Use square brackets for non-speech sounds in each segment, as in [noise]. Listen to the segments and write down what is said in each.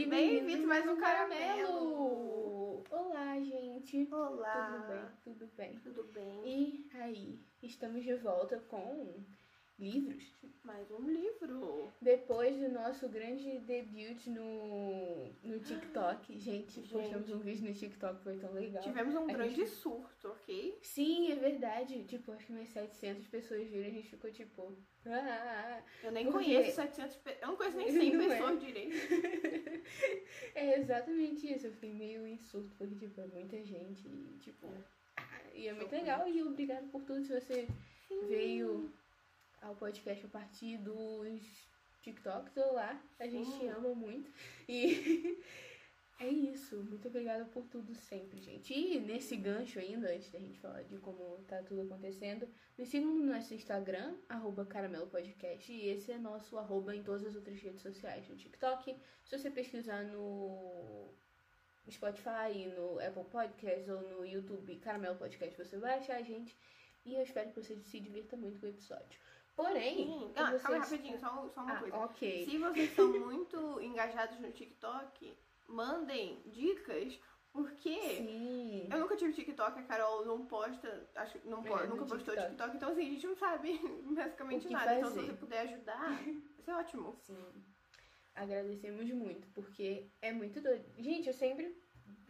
E bem-vindos mais um caramelo! Olá, gente! Olá! Tudo bem? Tudo bem? Tudo bem? E aí, estamos de volta com livros. Mais um livro! Depois do nosso grande debut no, no TikTok. Gente, Gente. postamos um vídeo no TikTok, foi tão legal. Tivemos um A grande gente- surto, ok? Sim, é verdade. Tipo, acho que umas 700 pessoas viram e a gente ficou tipo... Ah, Eu nem conheço 700 pe... Eu não conheço nem 100 [laughs] Não é. pessoas direito. [laughs] É exatamente isso. Eu fiquei meio em surto, porque, tipo, é muita gente e, tipo... ah, E é muito Chocante. legal e obrigado por tudo. Se você veio ao podcast a partir dos TikToks ou lá, a gente te Sim. ama muito. E [laughs] é isso. Muito obrigada por tudo sempre, gente. E nesse gancho ainda, antes da gente falar de como tá tudo acontecendo, nos sigam no nosso Instagram, arroba Caramelo Podcast. E esse é nosso arroba em todas as outras redes sociais. No TikTok, se você pesquisar no Spotify, no Apple Podcast ou no YouTube Caramelo Podcast, você vai achar a gente. E eu espero que você se divirta muito com o episódio. Porém, Ah, calma aí, rapidinho, só, só uma Ah, coisa. ok. Se vocês são muito [laughs] engajados no TikTok, mandem dicas, porque Sim. eu nunca tive TikTok, a Carol não posta, acho que não É, po- no nunca postou TikTok. TikTok, então assim, a gente não sabe [laughs] basicamente nada. Então se fazer. você puder ajudar, vai ser ótimo. Sim. Agradecemos muito, porque é muito doido. Gente, eu sempre.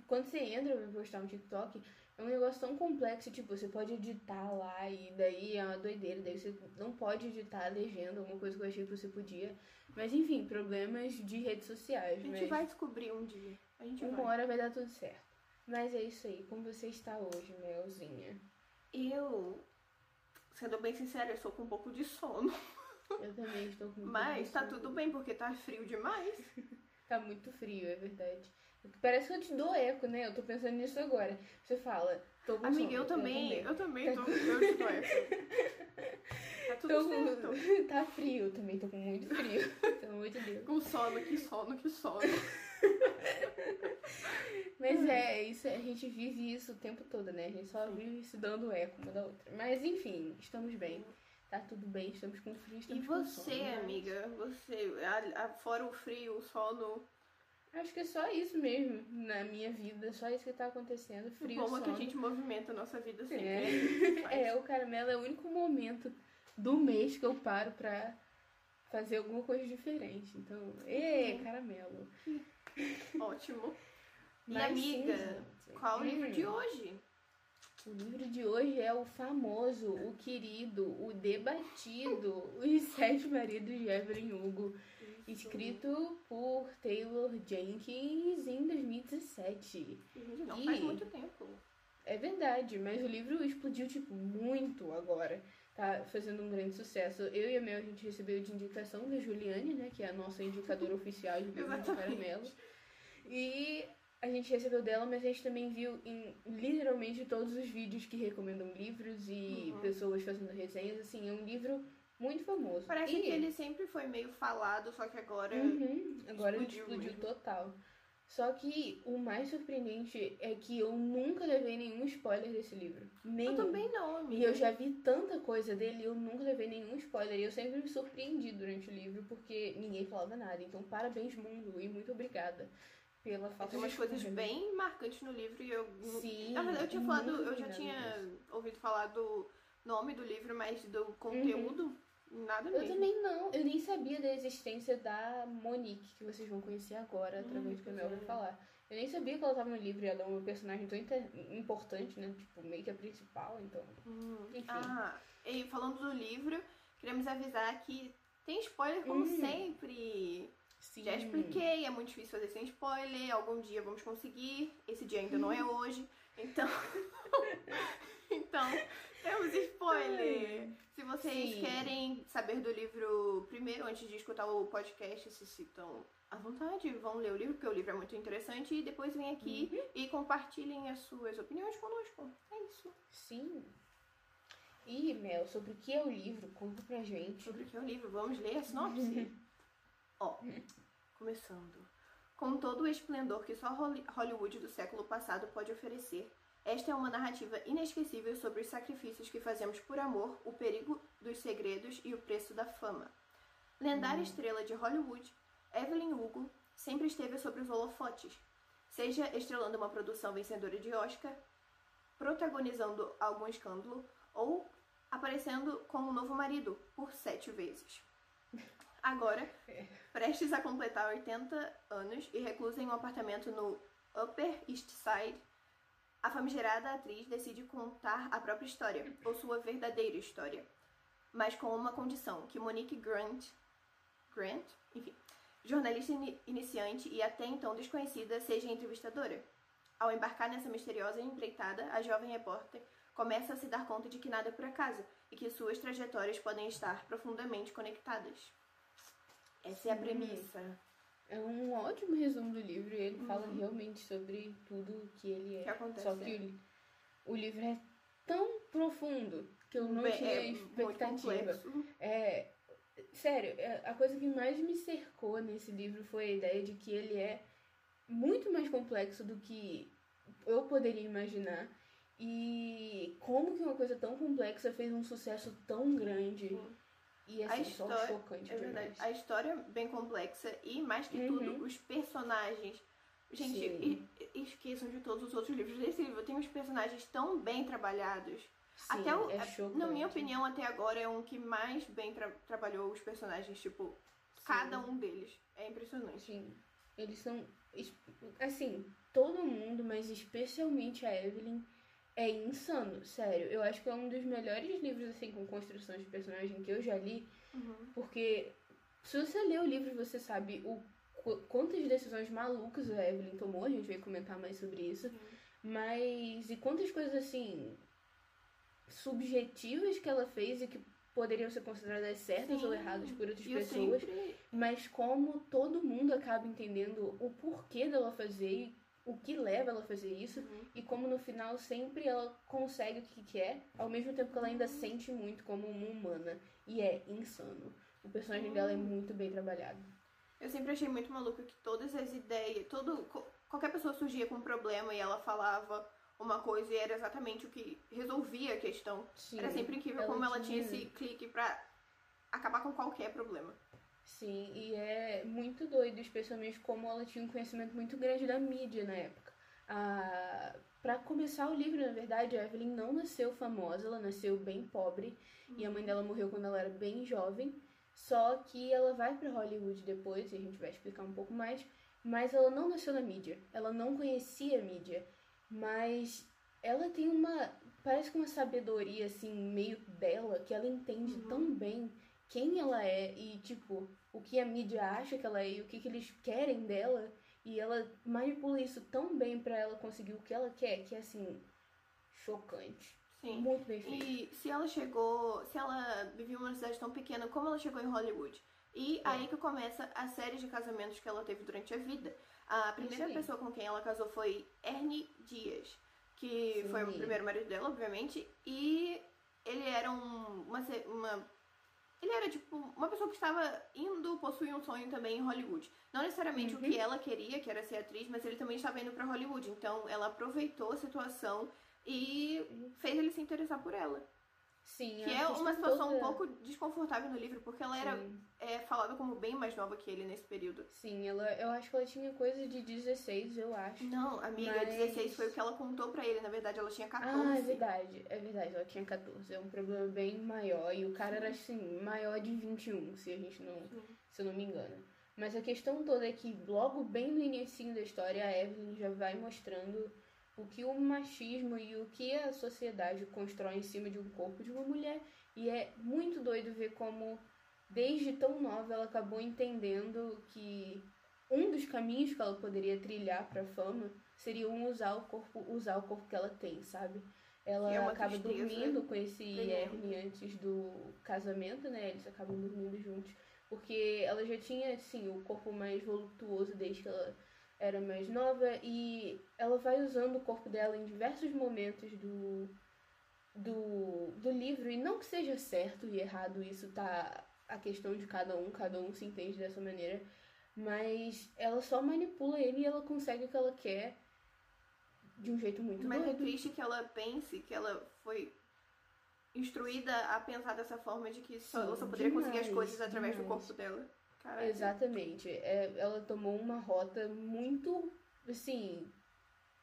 Quando você entra pra postar um TikTok, é um negócio tão complexo, tipo, você pode editar lá e daí é uma doideira, daí você não pode editar a legenda, alguma coisa que eu achei que você podia. Mas enfim, problemas de redes sociais. A gente mas vai descobrir um dia. A gente uma vai. hora vai dar tudo certo. Mas é isso aí, como você está hoje, Melzinha? Eu, sendo bem sincera, eu sou com um pouco de sono. Eu também estou com muito Mas tá sono. tudo bem, porque tá frio demais. [laughs] Tá muito frio, é verdade. Parece que eu te dou eco, né? Eu tô pensando nisso agora. Você fala, tô com Amiga, sono. eu também, eu também Tá tô. Eu te dou essa. Tá tudo Tô certo. com... [laughs] Tá frio, eu também tô com muito frio. [laughs] Pelo amor de Deus. Com sono, que sono, que sono. [laughs] Mas é, isso, a gente vive isso o tempo todo, né? A gente só vive se dando eco uma da outra. Mas enfim, estamos bem. Tá tudo bem, estamos com frio, E estamos com você, sono. né? amiga? Você, a- a- fora o frio, o sono, Acho que é só isso mesmo na minha vida, só isso que tá acontecendo. Frio, como é que a gente movimenta a nossa vida sempre. É. [laughs] é, o caramelo é o único momento do mês que eu paro pra fazer alguma coisa diferente. Então, ê, caramelo. Ótimo. E Mas amiga, sim, qual o livro de hoje? O livro de hoje é o famoso, o querido, o debatido, [laughs] Os Sete Maridos de Evelyn Hugo, escrito por Taylor Jenkins em 2017. Gente, não Ih. faz muito tempo. É verdade, mas o livro explodiu, tipo, muito agora. Tá fazendo um grande sucesso. Eu e a Mel, a gente recebeu de indicação da Juliane, né? Que é a nossa indicadora [laughs] oficial de Exatamente. caramelo. E a gente recebeu dela, mas a gente também viu em literalmente todos os vídeos que recomendam livros e Uhum. pessoas fazendo resenhas. Assim, é um livro muito famoso. Parece E- que ele sempre foi meio falado, só que agora. Uhum, Agora explodiu explodiu mesmo. total. Só que o mais surpreendente é que eu nunca levei nenhum spoiler desse livro. Nenhum. Eu também não, E amiga. eu já vi tanta coisa dele e eu nunca levei nenhum spoiler. E eu sempre me surpreendi durante o livro porque ninguém falava nada. Então, parabéns, mundo, e muito obrigada pela falta Tem de umas coisas bem marcantes no livro e eu. Sim. Na verdade, eu tinha falado, eu já tinha ouvido falar do nome do livro, mas do conteúdo, nada Eu mesmo. também não. Eu nem sabia da existência da Monique, que vocês vão conhecer agora, através do que a Mel vai é. falar. Eu nem sabia que ela tava no livro e ela é uma personagem tão importante, né? Tipo, meio que a principal, então. Hum, Enfim. Ah, e falando do livro, queremos avisar que tem spoiler como Hum. sempre. Sim. Já expliquei, é muito difícil fazer sem spoiler. Algum dia vamos conseguir. Esse dia ainda não é hoje. Então. [laughs] então, temos spoiler. Se vocês Sim. querem saber do livro primeiro, antes de escutar o podcast, se citam à vontade, vão ler o livro, porque o livro é muito interessante. E depois vem aqui Uhum. e compartilhem as suas opiniões conosco. É isso. Sim. E, Mel, sobre o que é o livro? Conta pra gente. Sobre o que é o livro, vamos ler a sinopse? [laughs] Ó, começando. Com todo o esplendor que só Holly- Hollywood do século passado pode oferecer, esta é uma narrativa inesquecível sobre os sacrifícios que fazemos por amor, o perigo dos segredos e o preço da fama. Lendária estrela de Hollywood, Evelyn Hugo sempre esteve sobre os holofotes, seja estrelando uma produção vencedora de Oscar, protagonizando algum escândalo ou aparecendo como novo marido por sete vezes. Agora, prestes a completar 80 anos e reclusa em um apartamento no Upper East Side, a famigerada atriz decide contar a própria história, ou sua verdadeira história, mas com uma condição, que Monique Grant, Grant, enfim, jornalista in iniciante e até então desconhecida, seja entrevistadora. Ao embarcar nessa misteriosa empreitada, a jovem repórter começa a se dar conta de que nada é por acaso e que suas trajetórias podem estar profundamente conectadas. Essa é a premissa. É um ótimo resumo do livro e ele uhum. fala realmente sobre tudo que ele é. Que acontece, Só que é. o, o, livro é tão profundo que eu não Bem, tinha é expectativa. É, sério, é, a coisa que mais me cercou nesse livro foi a ideia de que ele é muito mais complexo do que eu poderia imaginar. E como que uma coisa tão complexa fez um sucesso tão grande. Uhum. E assim, a história, chocante é verdade. A história é bem complexa e, mais que uhum. tudo, os personagens. Gente, esqueçam de todos os outros livros. Desse livro tem os personagens tão bem trabalhados. Sim, até o, é. Na minha opinião, até agora é um que mais bem tra trabalhou os personagens. Tipo, Sim. cada um deles. É impressionante. Sim. Eles são. Assim, todo mundo, mas especialmente a Evelyn é insano, sério. Eu acho que é um dos melhores livros, assim, com construção de personagem que eu já li. Uhum. Porque se você lê o livro, você sabe o quantas decisões malucas a Evelyn tomou. A gente vai comentar mais sobre isso. Uhum. Mas. E quantas coisas, assim. subjetivas que ela fez e que poderiam ser consideradas certas Sim. ou erradas por outras eu pessoas. Sempre... Mas como todo mundo acaba entendendo o porquê dela fazer e o que leva ela a fazer isso uhum. e como no final sempre ela consegue o que quer, ao mesmo tempo que ela ainda sente muito como uma humana. E é insano. O personagem uhum. dela é muito bem trabalhado. Eu sempre achei muito maluco que todas as ideias, todo qualquer pessoa surgia com um problema e ela falava uma coisa e era exatamente o que resolvia a questão. Sim, era sempre incrível ela como ela tinha esse clique pra acabar com qualquer problema. Sim, e é muito doido, especialmente como ela tinha um conhecimento muito grande da mídia na época. Ah, para começar o livro, na verdade, a Evelyn não nasceu famosa, ela nasceu bem pobre uhum. e a mãe dela morreu quando ela era bem jovem. Só que ela vai para Hollywood depois, e a gente vai explicar um pouco mais, mas ela não nasceu na mídia, ela não conhecia a mídia, mas ela tem uma, parece que uma sabedoria assim meio dela que ela entende uhum. tão bem quem ela é e, tipo, o que a mídia acha que ela é e o que, que eles querem dela. E ela manipula isso tão bem para ela conseguir o que ela quer, que é assim, chocante. Sim. Muito bem feito. E se ela chegou, se ela vivia uma cidade tão pequena, como ela chegou em Hollywood? E é. aí que começa a série de casamentos que ela teve durante a vida. A primeira pessoa com quem ela casou foi Ernie Dias, que Sim. foi o primeiro marido dela, obviamente, e ele era um, uma, uma ele era, tipo, uma pessoa que estava indo possuir um sonho também em Hollywood. Não necessariamente uhum. o que ela queria, que era ser atriz, mas ele também estava indo para Hollywood. Então ela aproveitou a situação e fez ele se interessar por ela. Sim, que é uma situação toda... um pouco desconfortável no livro, porque ela era é, falada como bem mais nova que ele nesse período. Sim, ela, eu acho que ela tinha coisa de 16, eu acho. Não, amiga, Mas... 16 foi o que ela contou pra ele. Na verdade, ela tinha 14. Ah, é verdade, é verdade, ela tinha 14. É um problema bem maior. E o cara era, assim, maior de 21, se a gente não. Sim. Se eu não me engano. Mas a questão toda é que logo bem no início da história, a Evelyn já vai mostrando o que o machismo e o que a sociedade constrói em cima de um corpo de uma mulher. E é muito doido ver como, desde tão nova, ela acabou entendendo que um dos caminhos que ela poderia trilhar para fama seria um usar o corpo, usar o corpo que ela tem, sabe? Ela é acaba dormindo com esse Ernie antes do casamento, né? Eles acabam dormindo juntos, porque ela já tinha assim o corpo mais voluptuoso desde que ela era mais nova e ela vai usando o corpo dela em diversos momentos do, do, do livro. E não que seja certo e errado, isso tá a questão de cada um, cada um se entende dessa maneira. Mas ela só manipula ele e ela consegue o que ela quer de um jeito muito Mas é doido. é triste que ela pense que ela foi instruída a pensar dessa forma de que só, ela só poderia demais, conseguir as coisas através demais. do corpo dela. Caraca. Exatamente. É, ela tomou uma rota muito, assim,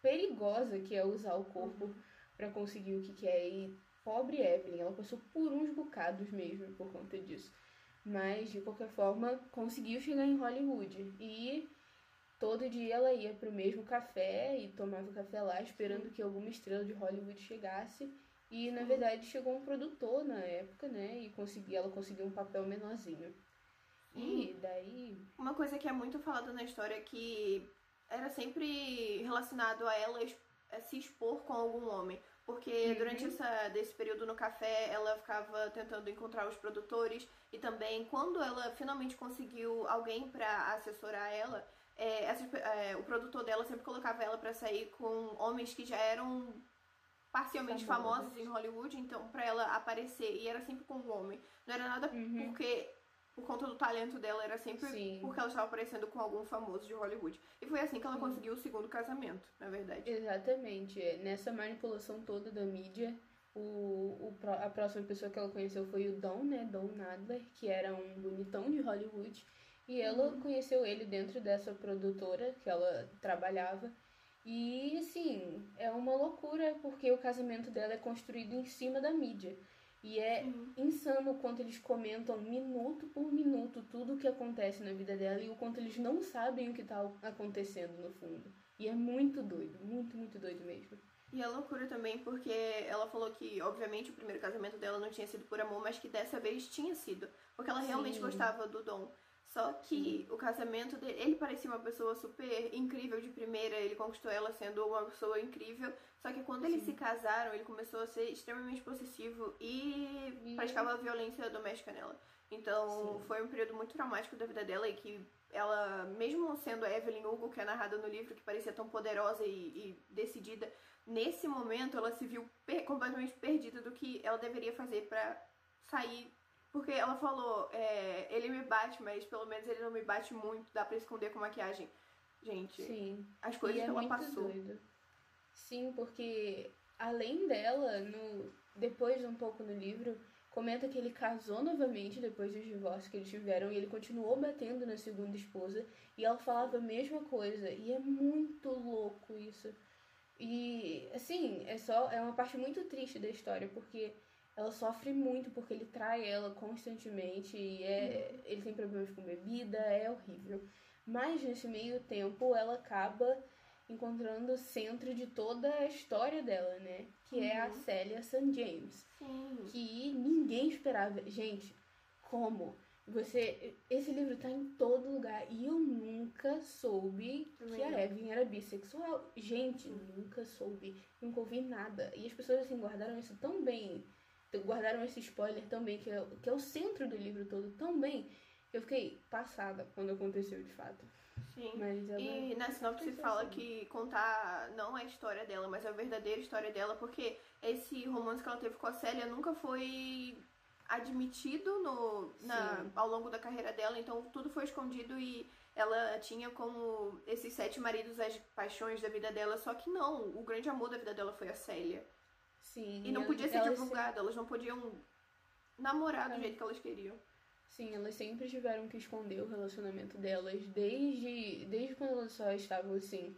perigosa, que é usar o corpo pra conseguir o que quer. E pobre Evelyn, ela passou por uns bocados mesmo por conta disso. Mas, de qualquer forma, conseguiu chegar em Hollywood. E todo dia ela ia pro mesmo café e tomava café lá, esperando que alguma estrela de Hollywood chegasse. E, na verdade, chegou um produtor na época, né? E consegui, ela conseguiu um papel menorzinho. E daí. Uma coisa que é muito falada na história é que era sempre relacionado a ela se expor com algum homem. Porque Uhum. durante essa, desse período no café, ela ficava tentando encontrar os produtores. E também, quando ela finalmente conseguiu alguém pra assessorar ela, é, essas é, o produtor dela sempre colocava ela pra sair com homens que já eram parcialmente Famosos. em Hollywood. Então, pra ela aparecer, e era sempre com um homem. Não era nada Uhum. porque por conta do talento dela, era sempre Sim. porque ela estava aparecendo com algum famoso de Hollywood. E foi assim que ela Sim. conseguiu o segundo casamento, na verdade. Exatamente. é, Nessa manipulação toda da mídia, o, o, a próxima pessoa que ela conheceu foi o Don, né? Don Nadler, que era um bonitão de Hollywood. E ela conheceu ele dentro dessa produtora que ela trabalhava. E, assim, é uma loucura porque o casamento dela é construído em cima da mídia. E é Uhum. insano o quanto eles comentam minuto por minuto tudo o que acontece na vida dela e o quanto eles não sabem o que tá acontecendo no fundo. E é muito doido, muito, muito doido mesmo. E é loucura também porque ela falou que, obviamente, o primeiro casamento dela não tinha sido por amor, mas que dessa vez tinha sido. Porque ela realmente Sim. gostava do Dom. Só que o casamento dele, ele parecia uma pessoa super incrível de primeira, ele conquistou ela sendo uma pessoa incrível. Só que quando eles Sim. se casaram, ele começou a ser extremamente possessivo e E- praticava violência doméstica nela. Então Sim. foi um período muito traumático da vida dela e que ela, mesmo sendo a Evelyn Hugo, que é narrada no livro, que parecia tão poderosa e, e decidida, nesse momento ela se viu per- completamente perdida do que ela deveria fazer pra sair. Porque ela falou, é, ele me bate, mas pelo menos ele não me bate muito, dá pra esconder com maquiagem. Gente, Sim. as coisas e é que ela muito passou. doido. Sim, porque além dela, no depois um pouco no livro, comenta que ele casou novamente depois dos divórcios que eles tiveram e ele continuou batendo na segunda esposa e ela falava a mesma coisa e é muito louco isso. E assim, é só é uma parte muito triste da história porque ela sofre muito porque ele trai ela constantemente e é, ele tem problemas com bebida, é horrível. Mas nesse meio tempo ela acaba encontrando o centro de toda a história dela, né? Que é a Uhum. Célia St. James. Sim. Que ninguém esperava. Gente, como? Você. Esse livro tá em todo lugar. E eu nunca soube que a. Evelyn era bissexual. Gente, nunca soube. Nunca ouvi nada. E as pessoas assim guardaram isso tão bem. Guardaram esse spoiler tão bem, que é, que é o centro do livro todo. Que eu fiquei passada quando aconteceu de fato. Sim. E na sinopse é, fala que contar não é a história dela, mas é a verdadeira história dela, porque esse romance que ela teve com a Célia nunca foi admitido no, na, ao longo da carreira dela, então tudo foi escondido e ela tinha como esses sete maridos as paixões da vida dela, só que não, o grande amor da vida dela foi a Célia. Sim. E não ela- podia ser elas divulgado, elas não podiam namorar do Ela- jeito que elas queriam. Sim, elas sempre tiveram que esconder o relacionamento delas desde, desde quando elas só estavam assim.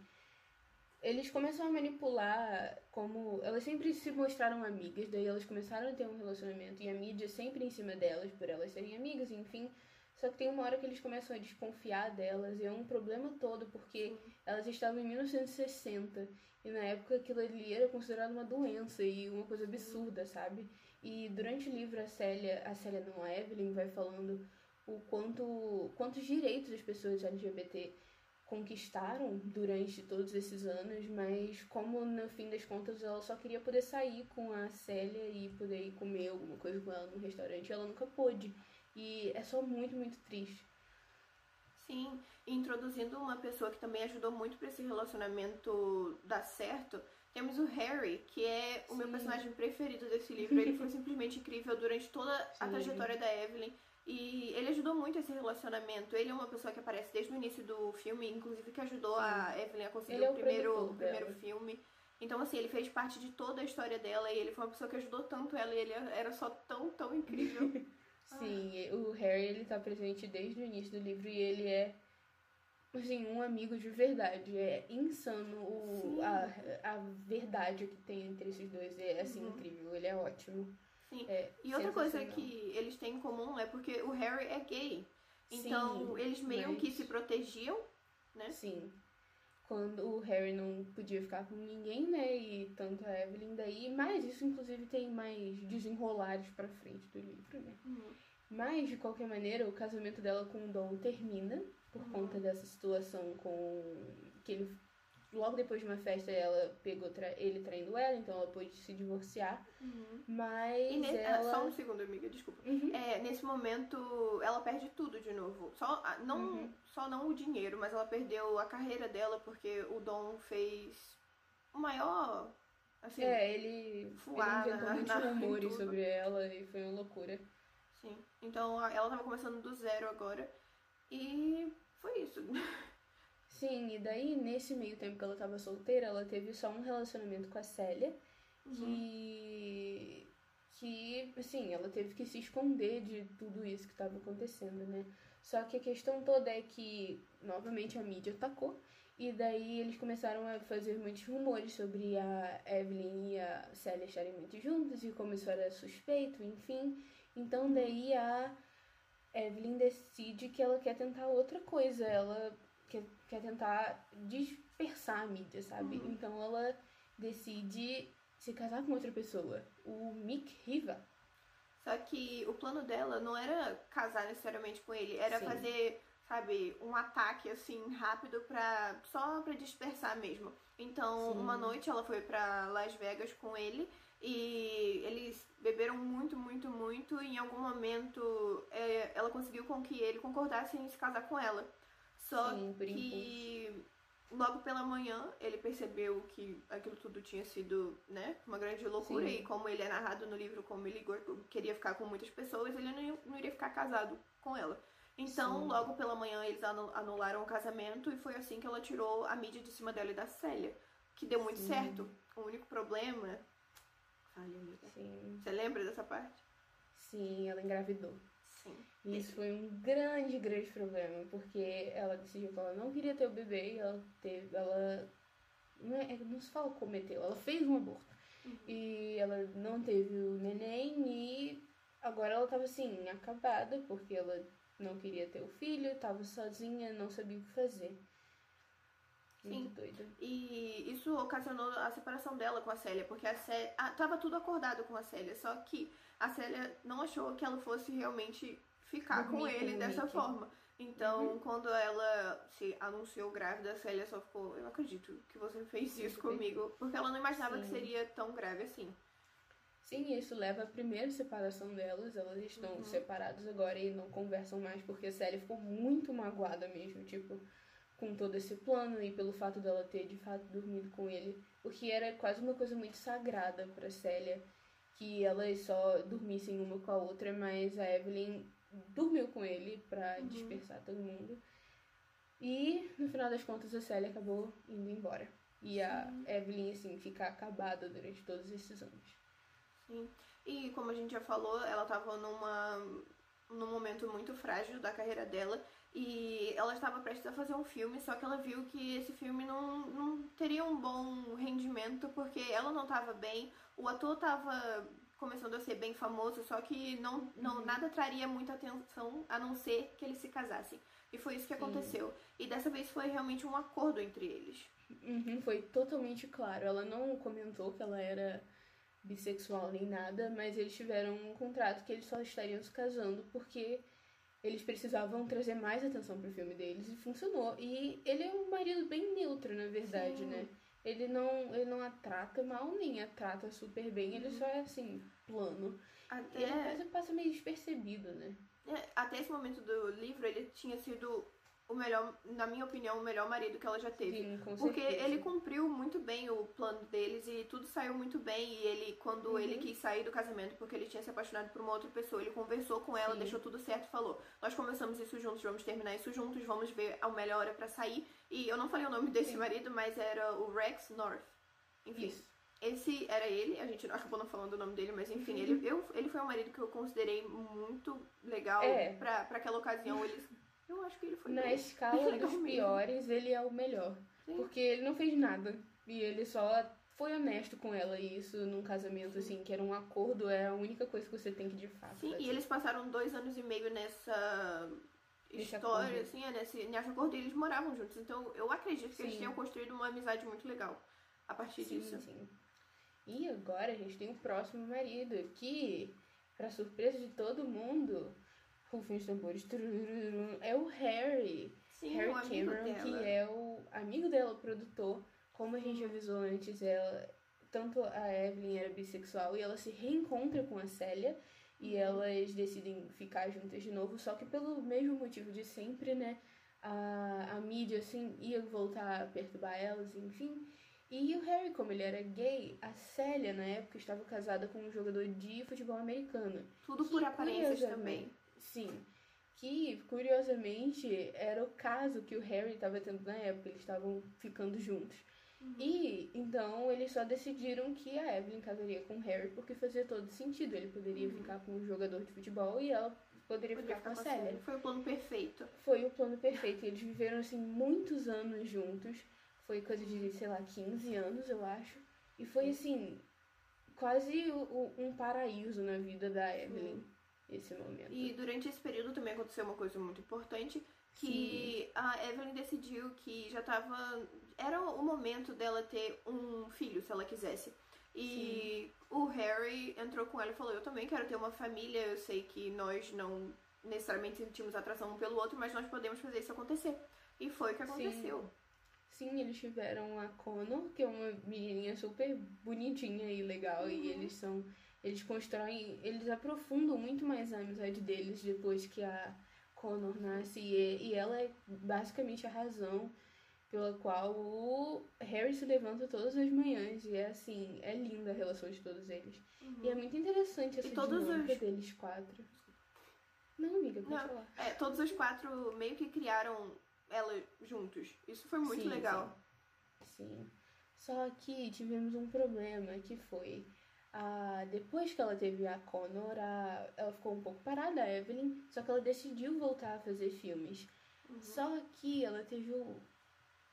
Eles começaram a manipular como. Elas sempre se mostraram amigas, daí elas começaram a ter um relacionamento e a mídia sempre em cima delas, por elas serem amigas, enfim. Só que tem uma hora que eles começam a desconfiar delas e é um problema todo, porque elas estavam em 1960 e na época aquilo ali era considerado uma doença e uma coisa absurda, sabe? E durante o livro a Célia, a Célia não, a Evelyn vai falando o quanto quantos direitos as pessoas LGBT conquistaram durante todos esses anos, mas como no fim das contas ela só queria poder sair com a Célia e poder ir comer alguma coisa com ela no restaurante, ela nunca pôde. E é só muito, muito triste. Sim, introduzindo uma pessoa que também ajudou muito pra esse relacionamento dar certo, temos o Harry, que é o meu Sim. personagem preferido desse livro. Ele foi [laughs] simplesmente incrível durante toda a Sim. trajetória da Evelyn. E ele ajudou muito esse relacionamento. Ele é uma pessoa que aparece desde o início do filme, inclusive que ajudou a Evelyn a conseguir é o primeiro, o primeiro dela. filme. Então, assim, ele fez parte de toda a história dela e ele foi uma pessoa que ajudou tanto ela e ele era só tão, tão incrível. [laughs] Sim, o Harry ele tá presente desde o início do livro e ele é assim, um amigo de verdade. É insano o, a, a verdade que tem entre esses dois. É assim, Uhum. incrível. Ele é ótimo. Sim. É E outra coisa que eles têm em comum é porque o Harry é gay. Então, Sim, eles meio mas- que se protegiam, né? Sim. Quando o Harry não podia ficar com ninguém, né? E tanto a Evelyn daí. Mas isso, inclusive, tem mais desenrolares pra frente do livro, né? Uhum. Mas, de qualquer maneira, o casamento dela com o Dom termina por Uhum. conta dessa situação com. que ele. Logo depois de uma festa, ela pegou tra- ele traindo ela, então ela pôde se divorciar. Uhum. Mas E ne- ah, ela. Só um segundo, amiga, desculpa. Uhum. É, nesse momento, ela perde tudo de novo. Só ah, não, Uhum. só não o dinheiro, mas ela perdeu a carreira dela porque o Dom fez o maior. Assim, É, ele, Voar ele inventou muitos [laughs] rumores sobre ela e foi uma loucura. sim. Então ela tava começando do zero agora. E foi isso. [laughs] Sim, e daí, nesse meio tempo que ela tava solteira, ela teve só um relacionamento com a Célia, que. que, assim, ela teve que se esconder de tudo isso que tava acontecendo, né? Só que a questão toda é que, novamente, a mídia atacou, e daí eles começaram a fazer muitos rumores sobre a Evelyn e a Célia estarem muito juntas, e como isso era suspeito, enfim. Então, daí a Evelyn decide que ela quer tentar outra coisa, ela quer, quer tentar dispersar a mídia, sabe? Uhum. Então ela decide se casar com outra pessoa, o Mick Riva. Só que o plano dela não era casar necessariamente com ele, era Sim. fazer, sabe, um ataque assim rápido pra só pra dispersar mesmo. Então, Sim. uma noite ela foi pra Las Vegas com ele e eles beberam muito, muito, muito e em algum momento é, ela conseguiu com que ele concordasse em se casar com ela. Só Sim, por que logo pela manhã ele percebeu que aquilo tudo tinha sido, né, uma grande loucura Sim. e como ele é narrado no livro como ele queria ficar com muitas pessoas, ele não, não iria ficar casado com ela. Então, Sim. logo pela manhã eles anu- anularam o casamento e foi assim que ela tirou a mídia de cima dela e da Célia, que deu muito Sim. certo. O único problema, amiga. Sim, Você lembra dessa parte? sim, ela engravidou. Sim. E isso foi um grande, grande problema, porque ela decidiu que ela não queria ter o bebê e ela teve. Ela. Não, é, não se fala cometeu, ela fez um aborto. Uhum. E ela não teve o neném e agora ela tava assim, acabada, porque ela não queria ter o filho, tava sozinha, não sabia o que fazer. Muito doida. E isso ocasionou a separação dela com a Célia, porque a Célia. Ah, tava tudo acordado com a Célia, só que a Célia não achou que ela fosse realmente ficar com Dormir com ele o dessa Mickey. forma. Então, Uhum. quando ela se anunciou grávida, a Célia só ficou, eu não acredito que você fez isso Muito comigo. Porque ela não imaginava que Sim. seria tão grave assim. Sim, isso leva à primeira separação delas. Elas estão Uhum. separadas agora e não conversam mais porque a Célia ficou muito magoada mesmo, tipo, com todo esse plano e pelo fato dela ter de fato dormido com ele, porque era quase uma coisa muito sagrada pra Célia que elas só dormissem uma com a outra, mas a Evelyn dormiu com ele pra Uhum. dispersar todo mundo. E no final das contas a Célia acabou indo embora. E a Sim. Evelyn assim fica acabada durante todos esses anos. Sim. E como a gente já falou, ela tava numa num momento muito frágil da carreira dela e ela estava prestes a fazer um filme, só que ela viu que esse filme não, não teria um bom rendimento porque ela não estava bem, o ator estava começando a ser bem famoso, só que não, não Uhum. nada traria muita atenção a não ser que eles se casassem. E foi isso que Sim. aconteceu. E dessa vez foi realmente um acordo entre eles. Uhum, foi totalmente claro. Ela não comentou que ela era bissexual nem nada, mas eles tiveram um contrato que eles só estariam se casando porque eles precisavam trazer mais atenção pro filme deles e funcionou. E ele é um marido bem neutro, na verdade, Sim. né? Ele não, ele não a trata mal nem a trata super bem, ele só é assim, plano. E a Até, coisa passa meio despercebido, né? é, até esse momento do livro, ele tinha sido o melhor, na minha opinião, o melhor marido que ela já teve. Sim, com Porque certeza. ele cumpriu muito bem o plano deles e tudo saiu muito bem. E ele, quando Uhum. ele quis sair do casamento porque ele tinha se apaixonado por uma outra pessoa, ele conversou com ela, Sim. deixou tudo certo e falou: Nós começamos isso juntos, vamos terminar isso juntos, vamos ver a melhor hora pra sair. E eu não falei o nome desse Sim. marido, mas era o Rex North. Enfim. Isso. esse era ele, a gente acabou não falando o nome dele, mas enfim, Uhum. ele, eu, ele foi um marido que eu considerei muito legal É. pra, pra aquela ocasião. Ele, eu acho que ele foi Na bem- escala bem dos mesmo. piores, ele é o melhor. Sim. Porque ele não fez nada. E ele só foi honesto com ela. E isso num casamento, assim, que era um acordo, é a única coisa que você tem que de fato. Sim, fazer. e eles passaram dois anos e meio nessa Nesse história, acordo. assim, é, nesse, nesse acordo, e eles moravam juntos. Então eu acredito que eles Sim. tenham construído uma amizade muito legal a partir Sim, disso. sim. E agora a gente tem o próximo marido, que, pra surpresa de todo mundo, rufem os tambores, turururu, é o Harry. Sim, Harry Cameron, que é o amigo dela, o produtor. Como a gente avisou antes, ela, tanto a Evelyn era bissexual e ela se reencontra com a Célia e elas decidem ficar juntas de novo, só que pelo mesmo motivo de sempre, né? A, a mídia, assim, ia voltar a perturbar elas, enfim. E o Harry, como ele era gay, a Célia, na época, estava casada com um jogador de futebol americano. Tudo por aparências curiosamente- também. Sim. Que, curiosamente, era o caso que o Harry estava tendo na época. Eles estavam ficando juntos. Uhum. E, então, eles só decidiram que a Evelyn casaria com o Harry porque fazia todo sentido. Ele poderia Uhum. ficar com um jogador de futebol e ela poderia, ficar, com a Célia. Foi o plano perfeito. Foi o plano perfeito. Eles viveram, assim, muitos anos juntos. Foi coisa de, sei lá, 15 anos, eu acho. E foi, assim, quase um paraíso na vida da Evelyn, esse momento. E durante esse período também aconteceu uma coisa muito importante, que a Evelyn decidiu que já tava... Era o momento dela ter um filho, se ela quisesse. E o Harry entrou com ela e falou, eu também quero ter uma família, eu sei que nós não necessariamente sentimos atração um pelo outro, mas nós podemos fazer isso acontecer. E foi o que aconteceu. Sim, eles tiveram a Connor, que é uma menininha super bonitinha e legal, e eles são. Eles constroem. Eles aprofundam muito mais a amizade deles depois que a Connor nasce, e, e ela é basicamente a razão pela qual o Harry se levanta todas as manhãs, e é assim, é linda a relação de todos eles. E é muito interessante essa E todos dinâmica os- deles quatro. Não, amiga, pode Não. falar. É, todos os quatro meio que criaram ela juntos. Isso foi muito Sim, legal. Sim. Só que tivemos um problema que foi. A, depois que ela teve a Connor, a, ela ficou um pouco parada, a Evelyn, só que ela decidiu voltar a fazer filmes. Só que ela teve o,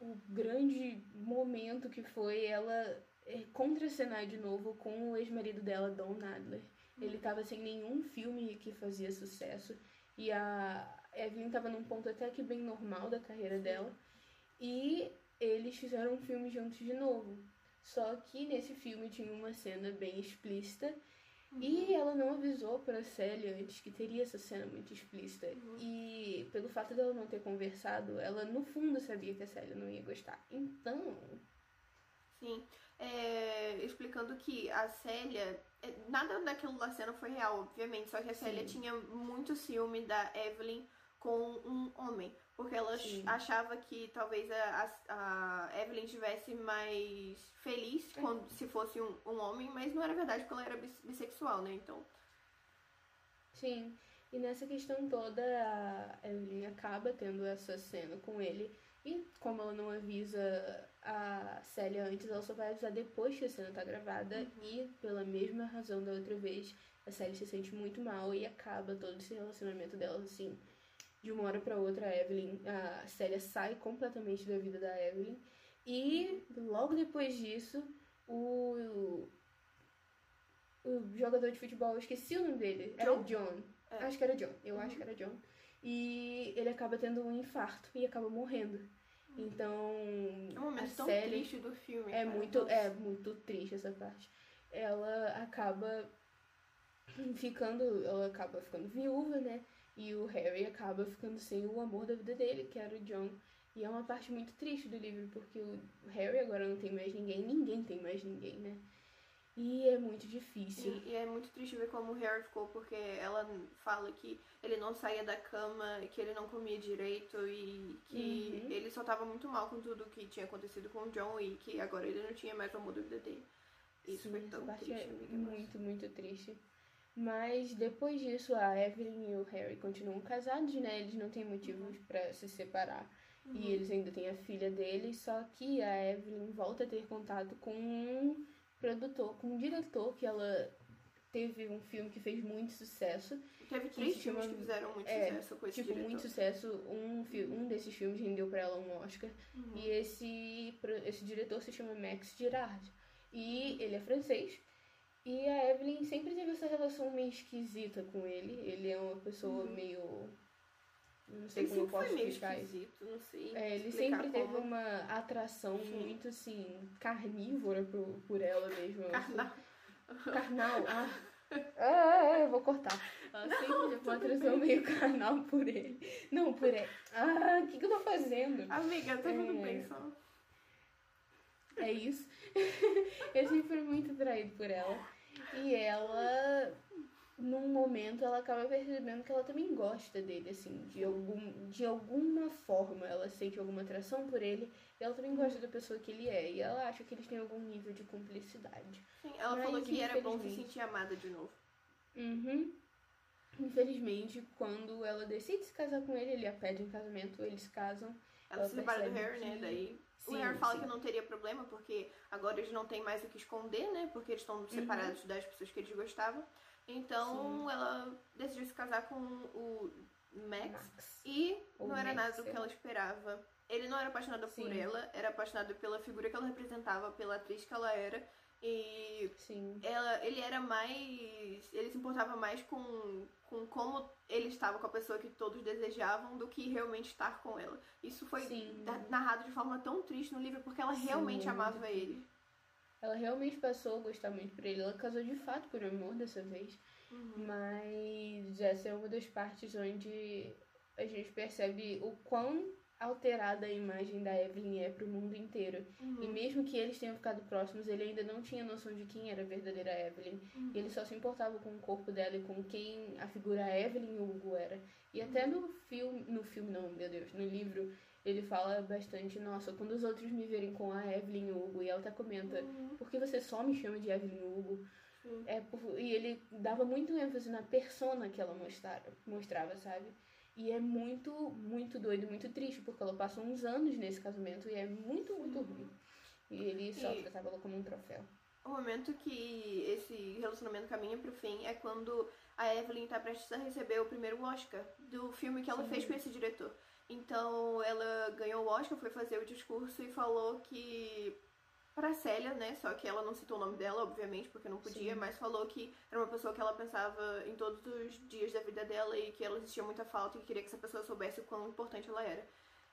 o grande momento que foi ela é, contracenar de novo com o ex-marido dela, Don Nadler. Ele tava sem nenhum filme que fazia sucesso. E a Evelyn tava num ponto até que bem normal da carreira dela. E eles fizeram um filme juntos de novo. Só que nesse filme tinha uma cena bem explícita. E ela não avisou pra Célia antes que teria essa cena muito explícita. E pelo fato dela não ter conversado, ela no fundo sabia que a Célia não ia gostar. Então, Sim. É, explicando que a Célia. é, Nada daquilo da cena foi real, obviamente. Só que a Célia Sim. tinha muito ciúme da Evelyn com um homem. Porque ela Sim. achava que talvez a, a, Evelyn estivesse mais feliz É. quando, se fosse um, um homem, mas não era verdade porque ela era bis- bissexual, né? Então. sim. E nessa questão toda, a Evelyn acaba tendo essa cena com ele. E como ela não avisa a Célia antes, ela só vai avisar depois que a cena tá gravada. E pela mesma razão da outra vez, a Célia se sente muito mal e acaba todo esse relacionamento dela assim. De uma hora pra outra, a Evelyn, a Célia sai completamente da vida da Evelyn. E logo depois disso, o, o jogador de futebol, eu esqueci o nome dele, era John? John. É. Acho que era John, eu acho que era John. E ele acaba tendo um infarto e acaba morrendo. Então, É um momento a tão série triste do filme. é cara. muito, Nossa. é muito triste essa parte. Ela acaba ficando, ela acaba ficando viúva, né? E o Harry acaba ficando sem o amor da vida dele, que era o John. E é uma parte muito triste do livro, porque o Harry agora não tem mais ninguém, ninguém tem mais ninguém, né? E é muito difícil. E, e é muito triste ver como o Harry ficou, porque ela fala que ele não saía da cama, que ele não comia direito e que Uhum. ele só tava muito mal com tudo que tinha acontecido com o John e que agora ele não tinha mais o amor da vida dele. Isso Sim, foi tão triste, é amiga. nossa. muito, muito triste. Mas depois disso, a Evelyn e o Harry continuam casados, né? Eles não têm motivos pra se separar. Uhum. E eles ainda têm a filha deles, só que a Evelyn volta a ter contato com um produtor, com um diretor que ela teve um filme que fez muito sucesso. Teve três filmes que fizeram muito é, sucesso com esse tipo, diretor. muito sucesso. Um, um desses filmes rendeu pra ela um Oscar. Uhum. E esse, esse diretor se chama Max Girard. E ele é francês. E a Evelyn sempre teve essa relação meio esquisita com ele. Ele é uma pessoa meio. Não sei Uhum. Ele como eu posso foi explicar esquisito, não sei. É, ele sempre teve como. uma atração Sim. muito assim, carnívora por, por ela mesma. Carnal. Carnal. [laughs] Ah. Ah, eu vou cortar. Ela sempre teve uma atração meio carnal por ele. Não, por ele. Ah, o que, que eu tô fazendo? Amiga, tá tudo É. bem só. É isso. [laughs] Ele sempre foi muito atraído por ela. E ela, num momento, ela acaba percebendo que ela também gosta dele, assim, de, algum, de alguma forma. Ela sente alguma atração por ele. E ela também gosta da pessoa que ele é. E ela acha que eles têm algum nível de cumplicidade. Sim, ela Mas, falou que era bom se sentir amada de novo. Uhum. Infelizmente, quando ela decide se casar com ele, ele a pede em casamento, eles casam. Ela Ela se separa do Harry, né? que- Daí o Sim, Harry fala sim. que não teria problema, porque agora eles não têm mais o que esconder, né? Porque eles Uhum. estão separados das pessoas que eles gostavam. Então ela decidiu se casar com o Max. Max. E Ou não era Max, nada do sei que ela esperava. Ele não era apaixonado por Sim. ela, era apaixonado pela figura que ela representava, pela atriz que ela era. E Sim. ela, ele era mais. Ele se importava mais com, com como ele estava com a pessoa que todos desejavam do que realmente estar com ela. Isso foi Sim. narrado de forma tão triste no livro porque ela Sim, realmente muito amava ele. Ela realmente passou a gostar muito por ele. Ela casou de fato por amor dessa vez. Mas essa é uma das partes onde a gente percebe o quão alterada a imagem da Evelyn é pro mundo inteiro. Uhum. E mesmo que eles tenham ficado próximos, ele ainda não tinha noção de quem era a verdadeira Evelyn. Uhum. E ele só se importava com o corpo dela e com quem a figura Evelyn Hugo era. E até no filme, no filme não, meu Deus, no livro, ele fala bastante, nossa, quando os outros me verem com a Evelyn Hugo, e ela até comenta, Uhum. por que você só me chama de Evelyn Hugo? É por- e ele dava muito ênfase na persona que ela mostrava, mostrava, sabe? E é muito, muito doido, muito triste, porque ela passou uns anos nesse casamento e é muito, muito ruim. E ele só E- tratava ela como um troféu. O momento que esse relacionamento caminha pro fim é quando a Evelyn tá prestes a receber o primeiro Oscar do filme que ela Sim. fez com esse diretor. Então ela ganhou o Oscar, foi fazer o discurso e falou que pra Célia, né? Só que ela não citou o nome dela, obviamente, porque não podia, Sim. mas falou que era uma pessoa que ela pensava em todos os dias da vida dela e que ela sentia muita falta e que queria que essa pessoa soubesse o quão importante ela era.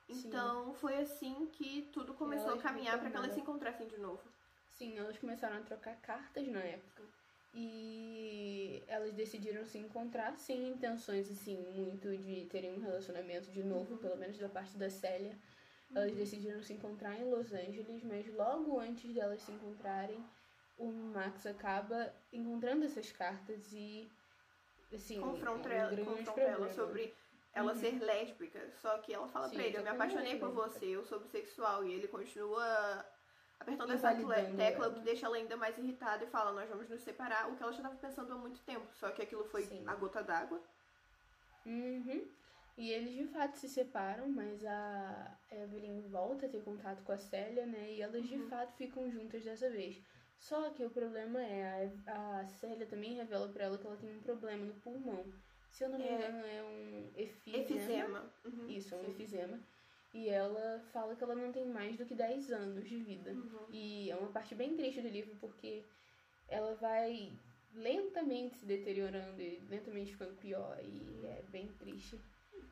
Sim. Então foi assim que tudo começou a caminhar pra que elas se encontrassem de novo. Sim, elas começaram a trocar cartas na época. E elas decidiram se encontrar sem intenções, assim, muito de terem um relacionamento de novo, pelo menos da parte da Célia. Elas decidiram se encontrar em Los Angeles, mas logo antes delas se encontrarem, o Max acaba encontrando essas cartas e, assim, confronta é um ela, confronta ela sobre ela Uhum. ser lésbica. Só que ela fala Sim, pra ele, eu me apaixonei por você, eu sou bissexual. E ele continua apertando essa tecla, o que deixa ela ainda mais irritada e fala, nós vamos nos separar, o que ela já estava pensando há muito tempo. Só que aquilo foi Sim. a gota d'água. Uhum. E eles de fato se separam, mas a Evelyn volta a ter contato com a Célia, né? E elas de Uhum. fato ficam juntas dessa vez. Só que o problema é, a, a Célia também revela pra ela que ela tem um problema no pulmão. Se eu não me É. engano, é um efizema. Efizema. Uhum, Isso, é um sim. efizema. E ela fala que ela não tem mais do que 10 anos de vida. Uhum. E é uma parte bem triste do livro porque ela vai lentamente se deteriorando e lentamente ficando pior. E é bem triste.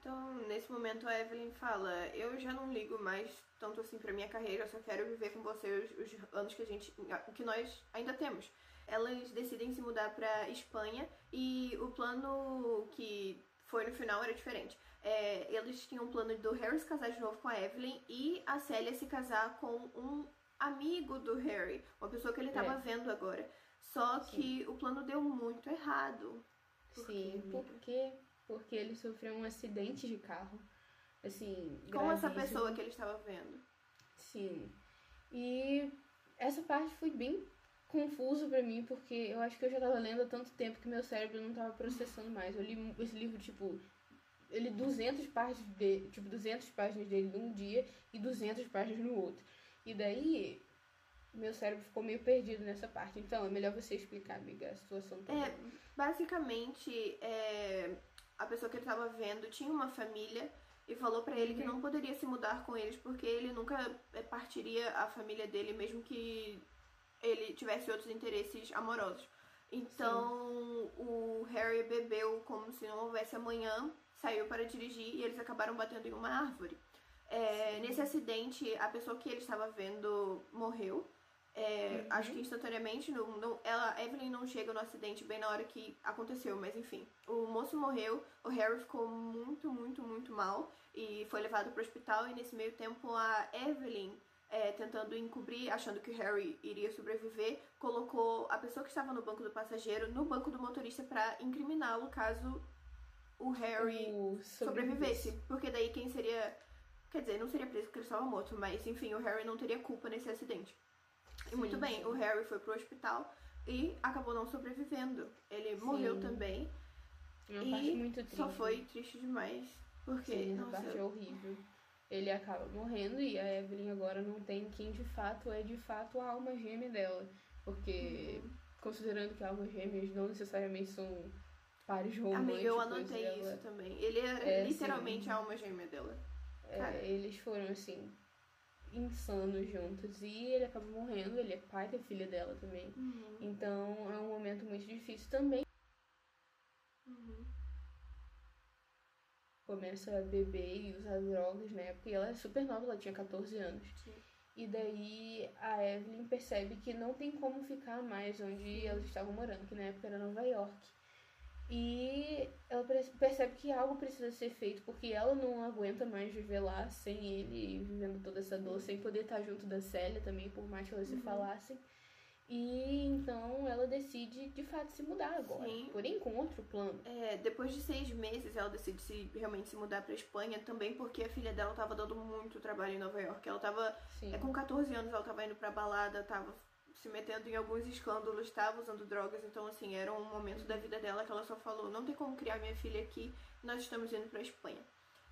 Então, nesse momento, a Evelyn fala: Eu já não ligo mais tanto assim pra minha carreira, eu só quero viver com você os, os anos que a gente. o que nós ainda temos. Elas decidem se mudar pra Espanha e o plano que foi no final era diferente. É, eles tinham um plano do Harry se casar de novo com a Evelyn e a Célia se casar com um amigo do Harry, uma pessoa que ele tava É. vendo agora. Só que o plano deu muito errado. Por Sim, amiga? Porque ele sofreu um acidente de carro. Assim, Com essa pessoa que ele estava vendo. Sim. E essa parte foi bem confuso pra mim, porque eu acho que eu já tava lendo há tanto tempo que meu cérebro não tava processando mais. Eu li esse livro, tipo, eu li 200 páginas dele, tipo, 200 páginas dele num dia e 200 páginas no outro. E daí, meu cérebro ficou meio perdido nessa parte. Então, é melhor você explicar, amiga, a situação toda. É, basicamente, é, a pessoa que ele tava vendo tinha uma família e falou para ele que não poderia se mudar com eles porque ele nunca é, partiria a família dele, mesmo que ele tivesse outros interesses amorosos. Então, o Harry bebeu como se não houvesse amanhã, saiu para dirigir e eles acabaram batendo em uma árvore. É, nesse acidente, a pessoa que ele estava vendo morreu. É, Uhum. Acho que instantaneamente, não, não, ela, Evelyn não chega no acidente bem na hora que aconteceu, mas enfim. O moço morreu, o Harry ficou muito, muito, muito mal e foi levado para o hospital. E nesse meio tempo, a Evelyn, é, tentando encobrir, achando que o Harry iria sobreviver, colocou a pessoa que estava no banco do passageiro no banco do motorista para incriminá-lo caso o Harry O sobrevivesse. Porque daí quem seria. Quer dizer, não seria preso porque ele estava morto, mas enfim, o Harry não teria culpa nesse acidente. E muito bem, o Harry foi pro hospital e acabou não sobrevivendo. Ele morreu Sim. também. É uma e parte muito triste. Só foi triste demais. Porque, Sim, nossa, parte é horrível. Ele acaba morrendo e a Evelyn agora não tem quem de fato é de fato a alma gêmea dela. Porque, Uhum. considerando que almas gêmeas não necessariamente são pares românticos. amiga, eu anotei ela- isso também. Ele era É, literalmente sim. a alma gêmea dela. É, Cara. eles foram assim, insanos juntos. E ele acaba morrendo, ele é pai da filha dela também. Uhum. Então é um momento muito difícil também. Uhum. Começa a beber e usar drogas na época. E ela é super nova, ela tinha 14 anos. Sim. E daí a Evelyn percebe que não tem como ficar mais onde elas estavam morando, que na época era Nova York. E ela perce- percebe que algo precisa ser feito, porque ela não aguenta mais viver lá sem ele, vivendo toda essa dor, sem poder estar junto da Célia também, por mais que elas se Uhum. falassem. E então ela decide de fato se mudar agora. Sim. Porém, com outro plano. É, depois de seis meses, ela decide se realmente se mudar pra Espanha também, porque a filha dela tava dando muito trabalho em Nova York. Ela tava. É, com 14 anos ela tava indo pra balada, tava se metendo em alguns escândalos, tava usando drogas, então assim, era um momento da vida dela que ela só falou, não tem como criar minha filha aqui, nós estamos indo pra Espanha.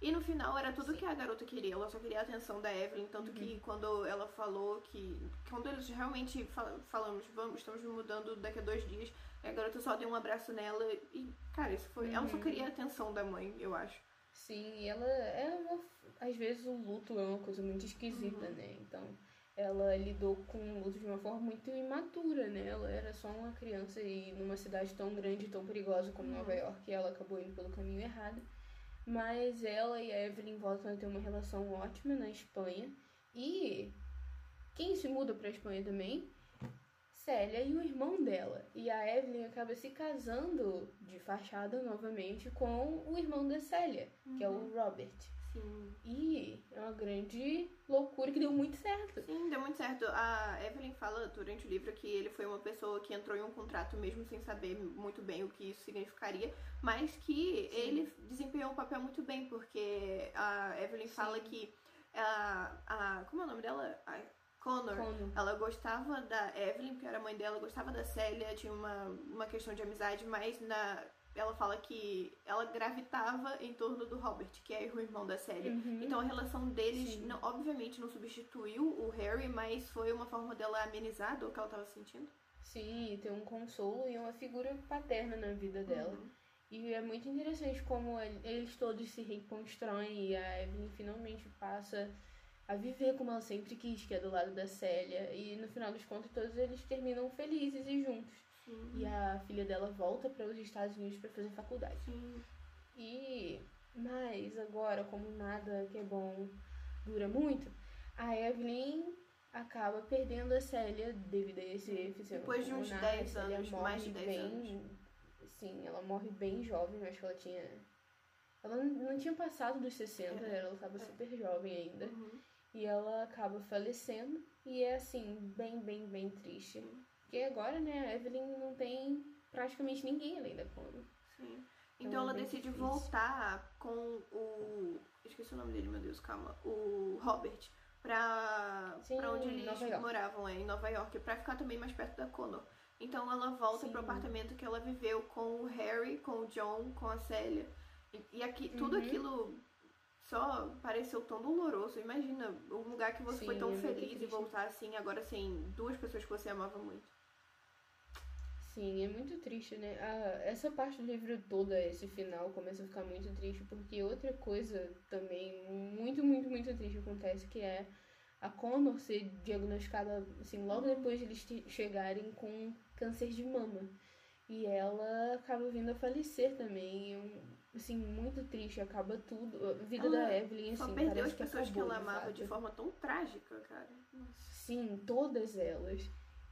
E no final era tudo que a garota queria, ela só queria a atenção da Evelyn, tanto que quando ela falou que. Quando eles realmente fal- falamos, vamos, estamos mudando daqui a dois dias, a garota só deu um abraço nela e, cara, isso foi. Ela só Uhum. queria a atenção da mãe, eu acho. Sim, e ela é uma. Às vezes o luto é uma coisa muito esquisita, Uhum. né? Então ela lidou com o luto de uma forma muito imatura, né? Ela era só uma criança e numa cidade tão grande e tão perigosa como Uhum. Nova York, ela acabou indo pelo caminho errado. Mas ela e a Evelyn voltam a ter uma relação ótima na Espanha. E quem se muda pra Espanha também? Célia e o irmão dela. E a Evelyn acaba se casando de fachada novamente com o irmão da Célia, que é o Robert. Sim. E é uma grande loucura que deu muito certo. Sim, deu muito certo. A Evelyn fala durante o livro que ele foi uma pessoa que entrou em um contrato mesmo sem saber muito bem o que isso significaria, mas que ele desempenhou o papel muito bem, porque a Evelyn fala que a, a. Como é o nome dela? A Connor. Como? Ela gostava da Evelyn, porque era a mãe dela, gostava da Célia, tinha uma, uma questão de amizade, mas na, ela fala que ela gravitava em torno do Robert, que é o irmão da Célia. Uhum. Então a relação deles, não- obviamente, não substituiu o Harry, mas foi uma forma dela amenizar a dor que ela tava sentindo. Sim, tem um consolo e uma figura paterna na vida dela. Uhum. E é muito interessante como el- eles todos se reconstroem e a Evelyn finalmente passa a viver como ela sempre quis, que é do lado da Célia. E no final dos contos, todos eles terminam felizes e juntos. Sim. E a filha dela volta para os Estados Unidos para fazer faculdade. Sim. E mas agora, como nada que é bom dura muito, a Evelyn acaba perdendo a Célia devido a esse Depois de uns pulmonar. 10 A Célia anos, morre mais de 10 bem, anos. Sim, ela morre bem jovem, acho que ela tinha. Ela não tinha passado dos 60, É, ela estava super jovem ainda. Uhum. E ela acaba falecendo. E é assim, bem, bem, bem triste. Porque agora, né, a Evelyn não tem praticamente ninguém além da Connor. Sim. Então Então é ela bem decide difícil. voltar com o. Esqueci o nome dele, meu Deus, calma. O Robert. Pra, Sim, pra onde eles moravam, é, em Nova York, pra ficar também mais perto da Connor. Então ela volta Sim. pro apartamento que ela viveu com o Harry, com o John, com a Célia. E, e aqui, tudo Uhum. aquilo só pareceu tão doloroso. Imagina um lugar que você Sim, foi tão é feliz e voltar assim, agora sem duas pessoas que você amava muito. Sim, é muito triste, né? Ah, essa parte do livro toda, esse final, começa a ficar muito triste, porque outra coisa também muito, muito, muito triste acontece, que é a Connor ser diagnosticada, assim, logo depois de eles chegarem com câncer de mama. E ela acaba vindo a falecer também. É assim, muito triste, acaba tudo. A vida Ela da Evelyn, assim, perdeu as pessoas que, acabou, ela de amava fato. de forma tão trágica, cara. Nossa. Sim, todas elas.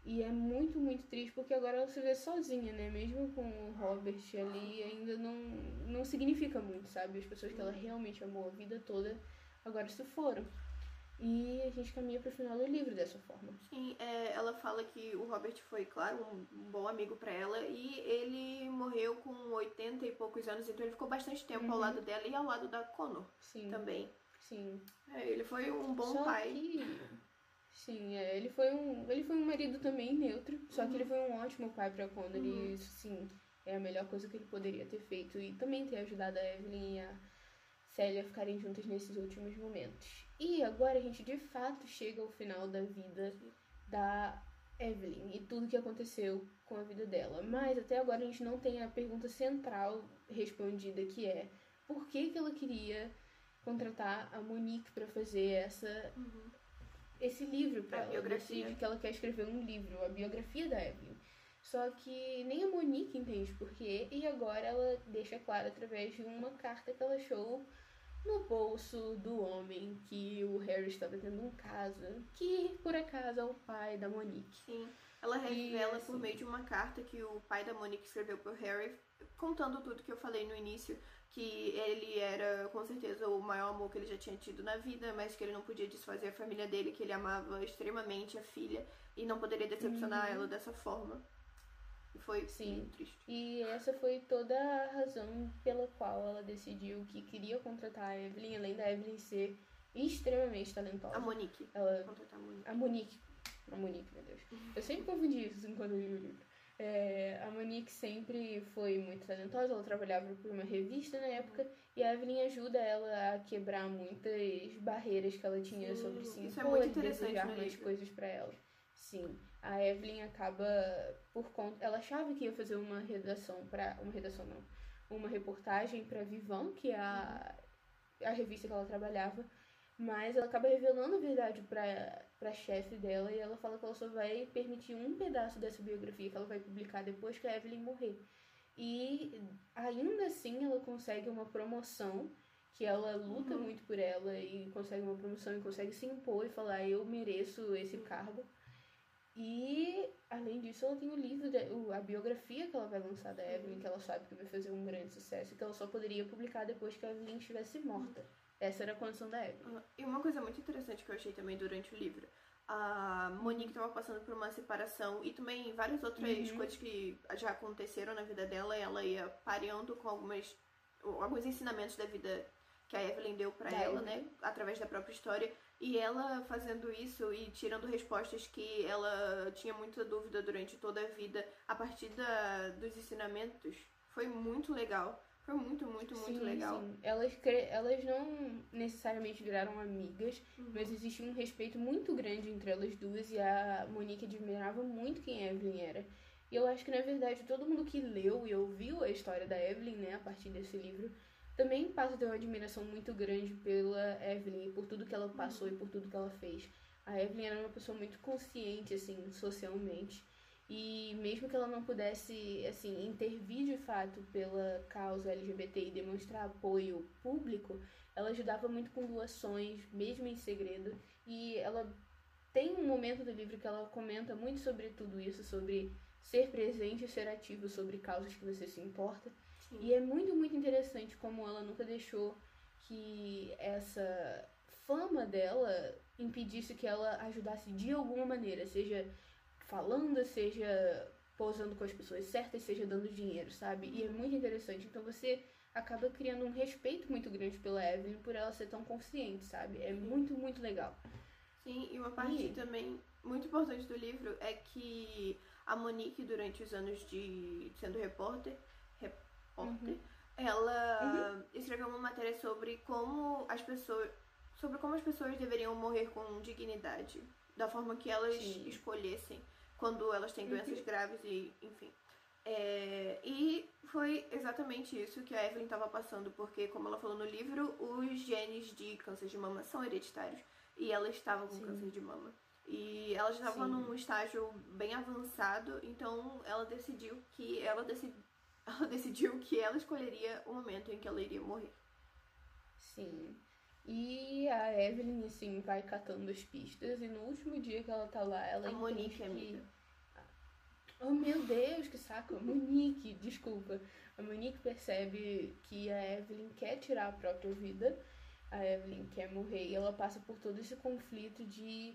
E é muito, muito triste porque agora ela se vê sozinha, né? Mesmo com o Robert ali, ainda não, não significa muito, sabe? As pessoas que ela realmente amou a vida toda agora se foram. E a gente caminha pro final do livro dessa forma. Sim, é, ela fala que o Robert foi, claro, um, um bom amigo pra ela e ele morreu com 80 e poucos anos, então ele ficou bastante tempo ao Uhum. lado dela e ao lado da Connor Sim, também. sim. É, ele foi um bom só pai. que. Sim, é, ele foi um. Ele foi um marido também neutro. Só que ele foi um ótimo pai pra Connor. Uhum. E isso sim, é a melhor coisa que ele poderia ter feito. E também ter ajudado a Evelyn e a Célia a ficarem juntas nesses últimos momentos. E agora a gente de fato chega ao final da vida da Evelyn e tudo que aconteceu com a vida dela. Mas até agora a gente não tem a pergunta central respondida, que é por que, que ela queria contratar a Monique pra fazer essa Uhum. Esse livro pra A ela. biografia. Decide que ela quer escrever um livro, a biografia da Evelyn. Só que nem a Monique entende por quê, e agora ela deixa claro através de uma carta que ela achou no bolso do homem que o Harry estava tendo um caso, que por acaso é o pai da Monique. Sim. Ela E, revela por assim- meio de uma carta que o pai da Monique escreveu pro Harry, contando tudo que eu falei no início, que ele era com certeza o maior amor que ele já tinha tido na vida, mas que ele não podia desfazer a família dele, que ele amava extremamente a filha e não poderia decepcionar Uhum. ela dessa forma. E foi Sim. muito triste. E essa foi toda a razão pela qual ela decidiu que queria contratar a Evelyn, além da Evelyn ser extremamente talentosa. A Monique. Ela Contratar a Monique. A Monique. A Monique, meu Deus. Eu sempre confundi isso enquanto eu li o livro. É, a Monique sempre foi muito talentosa, ela trabalhava por uma revista na época e a Evelyn ajuda ela a quebrar muitas barreiras que ela tinha Sim, sobre se isso é muito e interessante desejar mais livro. coisas pra ela. Sim, a Evelyn acaba por conta, ela achava que ia fazer uma redação para uma redação não, uma reportagem pra Vivan, que é a, a revista que ela trabalhava, mas ela acaba revelando a verdade pra, pra chefe dela e ela fala que ela só vai permitir um pedaço dessa biografia que ela vai publicar depois que a Evelyn morrer. E ainda assim ela consegue uma promoção, que ela luta Uhum. muito por ela e consegue uma promoção e consegue se impor e falar eu mereço esse cargo. E além disso ela tem o livro, de- o- a biografia que ela vai lançar da Evelyn, que ela sabe que vai fazer um grande sucesso e que ela só poderia publicar depois que a Evelyn estivesse morta. Essa era a condição da Evelyn. Ah, E uma coisa muito interessante que eu achei também durante o livro. A Monique estava passando por uma separação e também várias outras Uhum. coisas que já aconteceram na vida dela. Ela ia pareando com algumas, alguns ensinamentos da vida que a Evelyn deu pra Da ela, Evelyn. né? Através da própria história. E ela fazendo isso e tirando respostas que ela tinha muita dúvida durante toda a vida a partir da, dos ensinamentos. Foi muito legal. Foi muito, muito, muito Sim, legal. sim. Elas, cre- elas não necessariamente viraram amigas, Uhum. mas existia um respeito muito grande entre elas duas e a Monique admirava muito quem a Evelyn era. E eu acho que, na verdade, todo mundo que leu e ouviu a história da Evelyn, né, a partir desse livro, também passa a ter uma admiração muito grande pela Evelyn e por tudo que ela passou e por tudo que ela fez. A Evelyn era uma pessoa muito consciente, assim, socialmente. E mesmo que ela não pudesse, assim, intervir de fato pela causa LGBT e demonstrar apoio público, ela ajudava muito com doações, mesmo em segredo. E ela tem um momento do livro que ela comenta muito sobre tudo isso, sobre ser presente e ser ativo sobre causas que você se importa. Sim. E é muito, muito interessante como ela nunca deixou que essa fama dela impedisse que ela ajudasse de alguma maneira, seja falando, seja posando com as pessoas certas, seja dando dinheiro, sabe? E é muito interessante. Então você acaba criando um respeito muito grande pela Evelyn por ela ser tão consciente, sabe? É muito, muito legal. Sim, e uma parte E- também muito importante do livro é que a Monique, durante os anos de sendo repórter, repórter, Uhum. ela uhum. escreveu uma matéria sobre como as pessoas sobre como as pessoas deveriam morrer com dignidade, da forma que elas Sim. escolhessem quando elas têm doenças uhum. graves e enfim. É, e foi exatamente isso que a Evelyn estava passando, porque, como ela falou no livro, os genes de câncer de mama são hereditários e ela estava com Sim. câncer de mama. E ela estava num estágio bem avançado, então ela decidiu que ela, decidi, [laughs] ela decidiu que ela escolheria o momento em que ela iria morrer. Sim. E a Evelyn, assim, vai catando as pistas e no último dia que ela tá lá, ela a Monique, que... amiga Oh meu Deus, que saco! A Monique, desculpa. A Monique percebe que a Evelyn quer tirar a própria vida, a Evelyn quer morrer, e ela passa por todo esse conflito de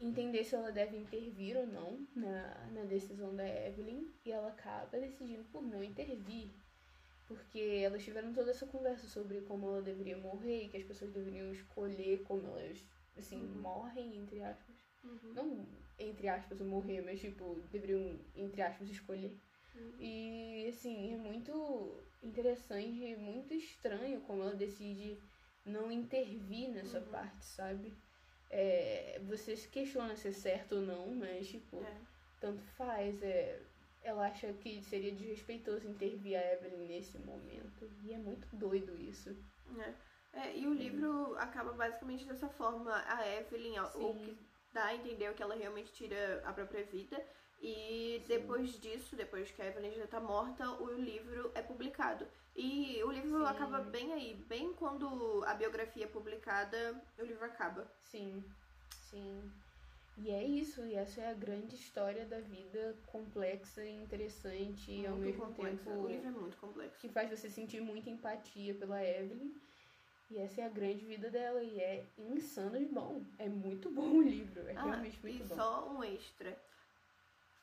entender se ela deve intervir ou não na, na decisão da Evelyn, e ela acaba decidindo por não intervir. Porque elas tiveram toda essa conversa sobre como ela deveria morrer e que as pessoas deveriam escolher como elas, assim, uhum. morrem, entre aspas. Uhum. Não entre aspas, morrer, mas tipo, deveriam, entre aspas, escolher. Uhum. E assim, é muito interessante, muito estranho como ela decide não intervir nessa uhum. parte, sabe? É, você se questiona se é certo ou não, mas tipo, é. tanto faz. É, ela acha que seria desrespeitoso intervir a Evelyn nesse momento. E é muito doido isso. É. É, e o livro acaba basicamente dessa forma. A Evelyn, Sim. o que dá a entender que ela realmente tira a própria vida. E Sim. depois disso, depois que a Evelyn já tá morta, o livro é publicado. E o livro Sim. acaba bem aí, bem quando a biografia é publicada, o livro acaba. Sim, sim. E é isso, e essa é a grande história da vida complexa e interessante muito ao mesmo complexa. tempo. O livro é muito complexo. Que faz você sentir muita empatia pela Evelyn. E essa é a grande vida dela e é insano de bom. É muito bom o livro, é ah, realmente muito e bom. E só um extra.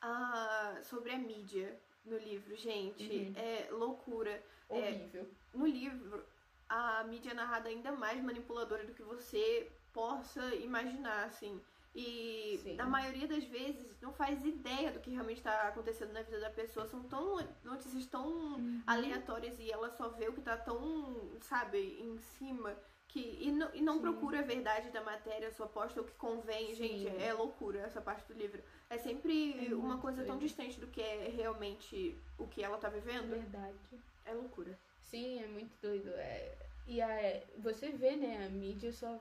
Ah, sobre a mídia no livro, gente, uhum. é loucura. É, Horrível. É, no livro, a mídia é narrada ainda mais manipuladora do que você possa imaginar, assim. E Sim. na maioria das vezes não faz ideia do que realmente está acontecendo na vida da pessoa. São tão notícias tão uhum. aleatórias e ela só vê o que está tão, sabe, em cima. Que, e não, e não procura a verdade da matéria, só posta o que convém. Sim. Gente, é loucura essa parte do livro. É sempre é uma coisa tão distante do que é realmente o que ela está vivendo. Verdade. É loucura. Sim, é muito doido. É... E a, você vê, né, a mídia só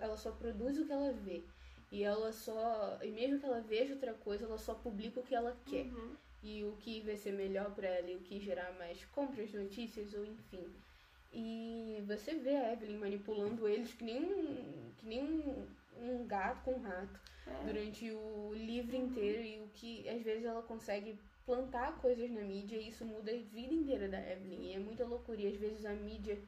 ela só produz o que ela vê. E ela só. E mesmo que ela veja outra coisa, ela só publica o que ela quer. Uhum. E o que vai ser melhor para ela e o que gerar mais compras, notícias ou enfim. E você vê a Evelyn manipulando eles que nem um, que nem um, um gato com um rato é. durante o livro inteiro. E o que às vezes ela consegue plantar coisas na mídia e isso muda a vida inteira da Evelyn. E é muita loucura. E às vezes a mídia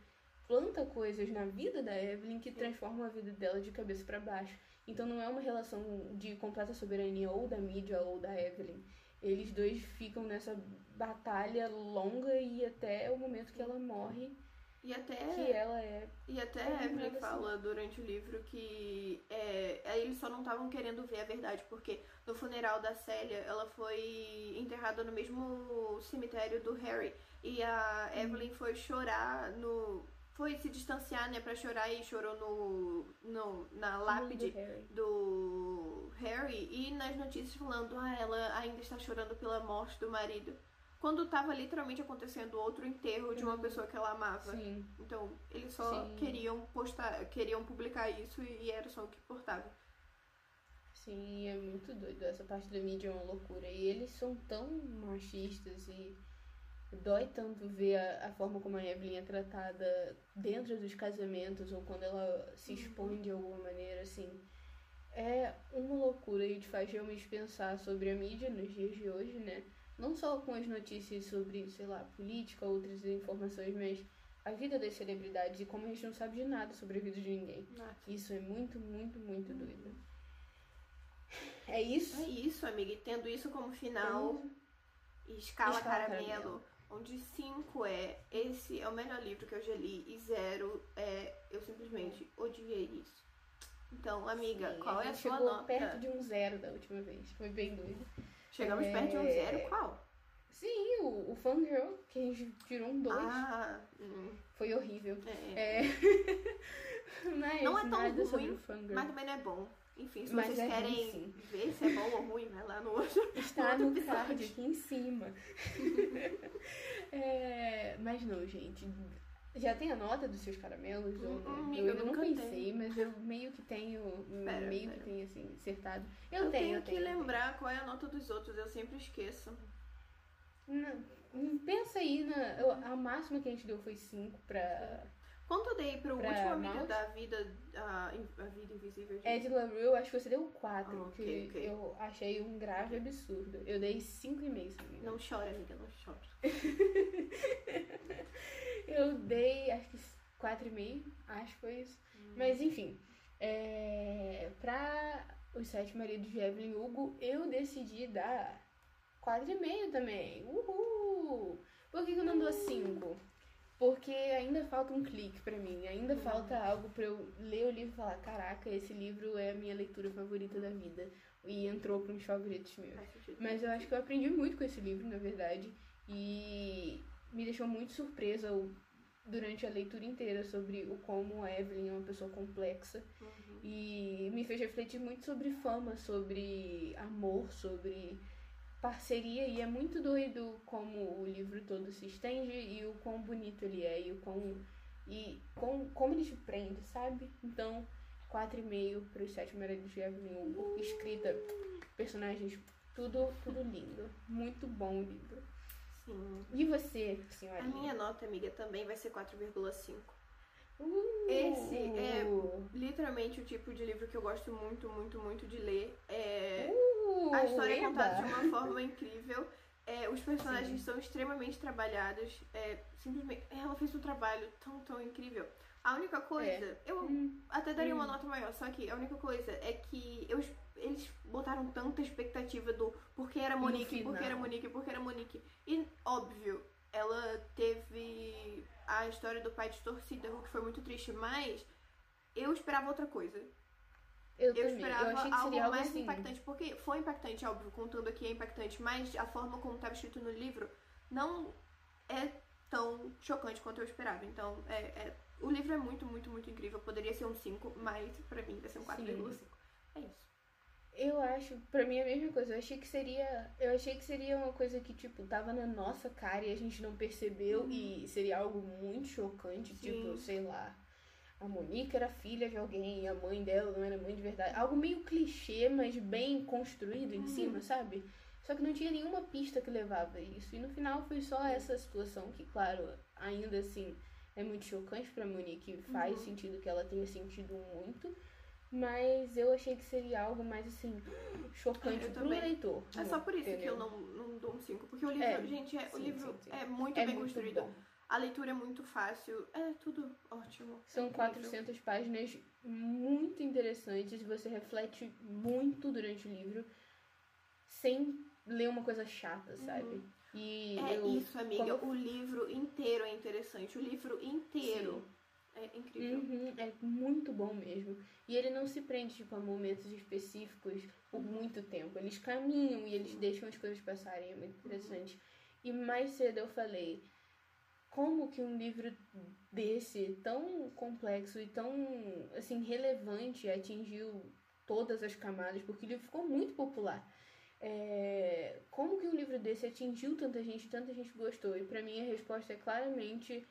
planta coisas na vida da Evelyn que transformam a vida dela de cabeça para baixo. Então não é uma relação de completa soberania ou da mídia ou da Evelyn. Eles dois ficam nessa batalha longa e até o momento que ela morre. E até, que ela é. E até a Evelyn assim. fala durante o livro que é, eles só não estavam querendo ver a verdade, porque no funeral da Célia ela foi enterrada no mesmo cemitério do Harry. E a uhum. Evelyn foi chorar no, foi se distanciar, né, pra chorar e chorou no, no na lápide do Harry. do Harry. E nas notícias falando, ah, ela ainda está chorando pela morte do marido. Quando tava literalmente acontecendo outro enterro de uma uhum. pessoa que ela amava. Sim. Então, eles só Sim. queriam postar, queriam publicar isso e era só o que importava. Sim, é muito doido. Essa parte da mídia é uma loucura. E eles são tão machistas e dói tanto ver a, a, forma como a Evelyn é tratada dentro dos casamentos ou quando ela se uhum. expõe de alguma maneira, assim. É uma loucura e te faz realmente pensar sobre a mídia nos dias de hoje, né? Não só com as notícias sobre, sei lá, política, outras informações, mas a vida das celebridades e como a gente não sabe de nada sobre a vida de ninguém. Nossa. Isso é muito, muito, muito uhum. doido. É isso? É isso, amiga. E tendo isso como final, escala, escala caramelo. caramelo onde 5 é esse é o melhor livro que eu já li e 0 é eu simplesmente odiei isso. Então, amiga, Sim, qual é a sua nota? perto de um zero da última vez. Foi bem doido. Chegamos é... perto de um zero, qual? Sim, o, o Fangirl, que a gente tirou um 2. Ah, hum, Foi horrível. é. É. [laughs] mas Não é tão ruim. Mas também não é bom. Enfim, se Mas vocês é ruim, querem sim. ver se é bom ou ruim, vai lá no [laughs] outro. Está outro no card aqui em cima. [laughs] É, mas não, gente. Já tem a nota dos seus caramelos? Hum, ou hum, amiga, eu não nunca pensei, tenho. mas eu meio que tenho. Pera, meio pera. que tenho, assim, acertado. Eu, Eu, tenho, tenho eu que tenho. eu tenho. lembrar qual é a nota dos outros, eu sempre esqueço. Não, pensa aí na. eu- a máxima que a gente deu foi 5 pra. Quanto eu dei pro Pra último amigo mouse? da vida, a, a vida invisível? gente? Ed LaRue, acho que você deu 4, Ah, ok, que ok. eu achei um grave absurdo. Eu dei 5,5, se não chora, amiga, não chora. [laughs] Eu dei, acho que 4,5, acho que foi isso. Hum. Mas enfim, é, pra os sete maridos de Evelyn Hugo, eu decidi dar 4,5 também. Uhul! Por que, que eu não dou 5? Porque ainda falta um clique pra mim, ainda falta algo pra eu ler o livro e falar: caraca, esse livro é a minha leitura favorita da vida. E entrou para uns favoritos meus. Mas eu acho que eu aprendi muito com esse livro, na verdade. E me deixou muito surpresa o- durante a leitura inteira sobre o como a Evelyn é uma pessoa complexa. Uhum. E me fez refletir muito sobre fama, sobre amor, sobre parceria. E é muito doido como o livro todo se estende e o quão bonito ele é e o quão. E com, como ele te prende, sabe? Então, 4,5 para os Sete Maridos de Hugo. Escrita, personagens, tudo, tudo lindo. Muito bom o livro. Sim. E você, A senhora? minha nota, amiga, também vai ser 4,5. Uh, Esse é Literalmente o tipo de livro que eu gosto muito, muito, muito de ler. É... Uh, A história é eba. contada de uma forma incrível. É, os personagens são extremamente trabalhados. É, simplesmente, ela fez um trabalho tão, tão incrível. A única coisa, eu Hum, até daria uma Hum. nota maior, só que a única coisa é que eu, eles botaram tanta expectativa do porque era Monique, porque era Monique, porque era Monique. E, óbvio, ela teve a história do pai distorcida, o que foi muito triste, mas eu esperava outra coisa. eu, Eu esperava eu algo algo mais assim. impactante, porque foi impactante, óbvio, contando aqui é impactante, mas a forma como estava escrito no livro não é tão chocante quanto eu esperava. Então, é, é- o livro é muito, muito, muito incrível. Poderia ser um 5, mas pra mim vai ser um 4,5. É isso. Eu acho, pra mim é a mesma coisa. Eu achei que seria. Eu achei que seria uma coisa que, tipo, tava na nossa cara e a gente não percebeu e seria algo muito chocante, Sim. tipo, sei lá. A Monique era filha de alguém e a mãe dela não era mãe de verdade. Algo meio clichê, mas bem construído em Uhum. cima, sabe? Só que não tinha nenhuma pista que levava a isso. E no final foi só essa situação que, claro, ainda assim é muito chocante pra Monique. Faz Uhum. sentido que ela tenha sentido muito. Mas eu achei que seria algo mais assim, chocante pro leitor. É só por isso que entendeu? eu não, não dou um 5. Porque o livro, É, gente, é, o sim, livro sim, sim. é muito É bem muito construído. bom. A leitura é muito fácil. É tudo ótimo. São É incrível. 400 páginas muito interessantes você reflete muito durante o livro sem ler uma coisa chata, sabe? E É eu, isso, amiga. como- O livro inteiro é interessante. O livro inteiro é incrível. Uhum, é muito bom mesmo. E ele não se prende tipo, a momentos específicos por muito tempo. Eles caminham e eles deixam as coisas passarem. É muito interessante. E mais cedo eu falei, como que um livro desse, tão complexo e tão assim, relevante, atingiu todas as camadas, porque o livro ficou muito popular. É, como que um livro desse atingiu tanta gente, tanta gente gostou? E pra mim a resposta é claramente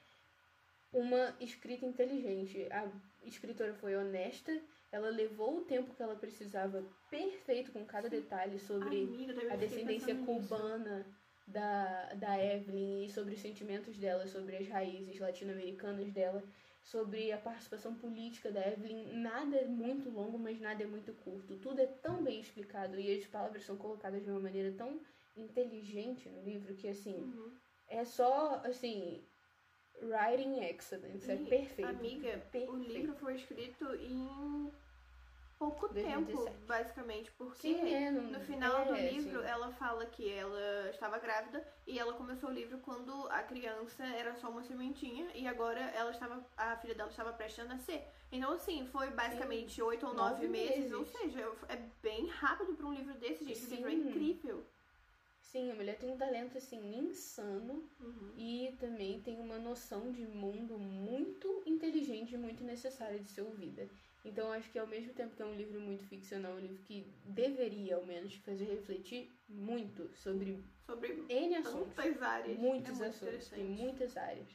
uma escrita inteligente. A escritora foi honesta, ela levou o tempo que ela precisava perfeito com cada detalhe sobre Amiga, a descendência nisso. cubana da, da Evelyn e sobre os sentimentos dela, sobre as raízes latino-americanas dela, sobre a participação política da Evelyn. Nada é muito longo, mas nada é muito curto. Tudo é tão bem explicado e as palavras são colocadas de uma maneira tão inteligente no livro que, assim, Uhum. é só, assim, writing excellence. É E, perfeito. Amiga, o Perfeito. livro foi escrito em pouco 2017. tempo, basicamente, porque Sim, é, não- no final é, do livro sim. ela fala que ela estava grávida e ela começou o livro quando a criança era só uma sementinha e agora ela estava a filha dela estava prestes a nascer. Então assim, foi basicamente oito ou nove meses, meses. ou seja, é bem rápido para um livro desse, gente. O livro é Sim. incrível. Sim, a mulher tem um talento assim insano Uhum. e também tem uma noção de mundo muito inteligente e muito necessária de ser ouvida. Então acho que ao mesmo tempo que é um livro muito ficcional, um livro que deveria ao menos fazer refletir muito sobre Sobre N assuntos. tantas áreas. Muitos é assuntos, tem muitas áreas.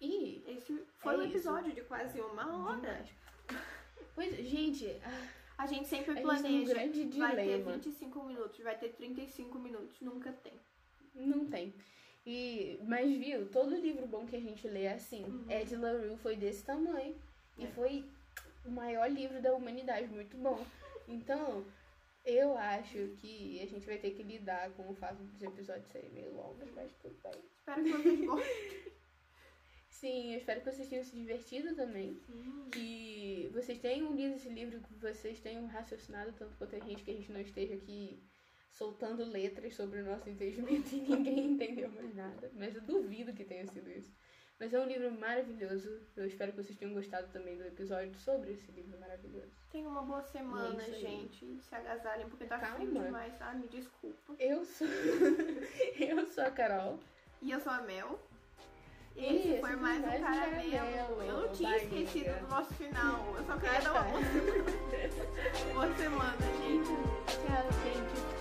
E Esse foi É um isso. episódio de quase uma hora. demais. Pois, gente, ah, A gente sempre A gente um planeja. grande vai ter dilema. 25 minutos, vai ter 35 minutos, nunca tem. não tem. E, mas viu, todo livro bom que a gente lê é assim. Uhum. Ed La Rue foi desse tamanho. E É. foi o maior livro da humanidade, muito bom. Então, eu acho que a gente vai ter que lidar com o fato dos episódios serem meio longos, mas tudo bem. Espero que vocês gostem. [laughs] Sim, eu espero que vocês tenham se divertido também. Que vocês tenham lido esse livro, que vocês tenham raciocinado tanto quanto a gente, que a gente não esteja aqui soltando letras sobre o nosso entendimento e ninguém [laughs] entendeu mais nada. Mas eu duvido que tenha sido isso. Mas é um livro maravilhoso. Eu espero que vocês tenham gostado também do episódio sobre esse livro maravilhoso. Tenham uma boa semana, É gente. Se agasalhem, porque tá frio Calma. demais, tá? Me desculpa. Eu sou. [laughs] eu sou a Carol. E eu sou a Mel. Esse foi mais um caramelo. Eu não tinha esquecido do nosso final. Eu só queria dar [laughs] uma tá. boa semana, gente. Tchau, gente.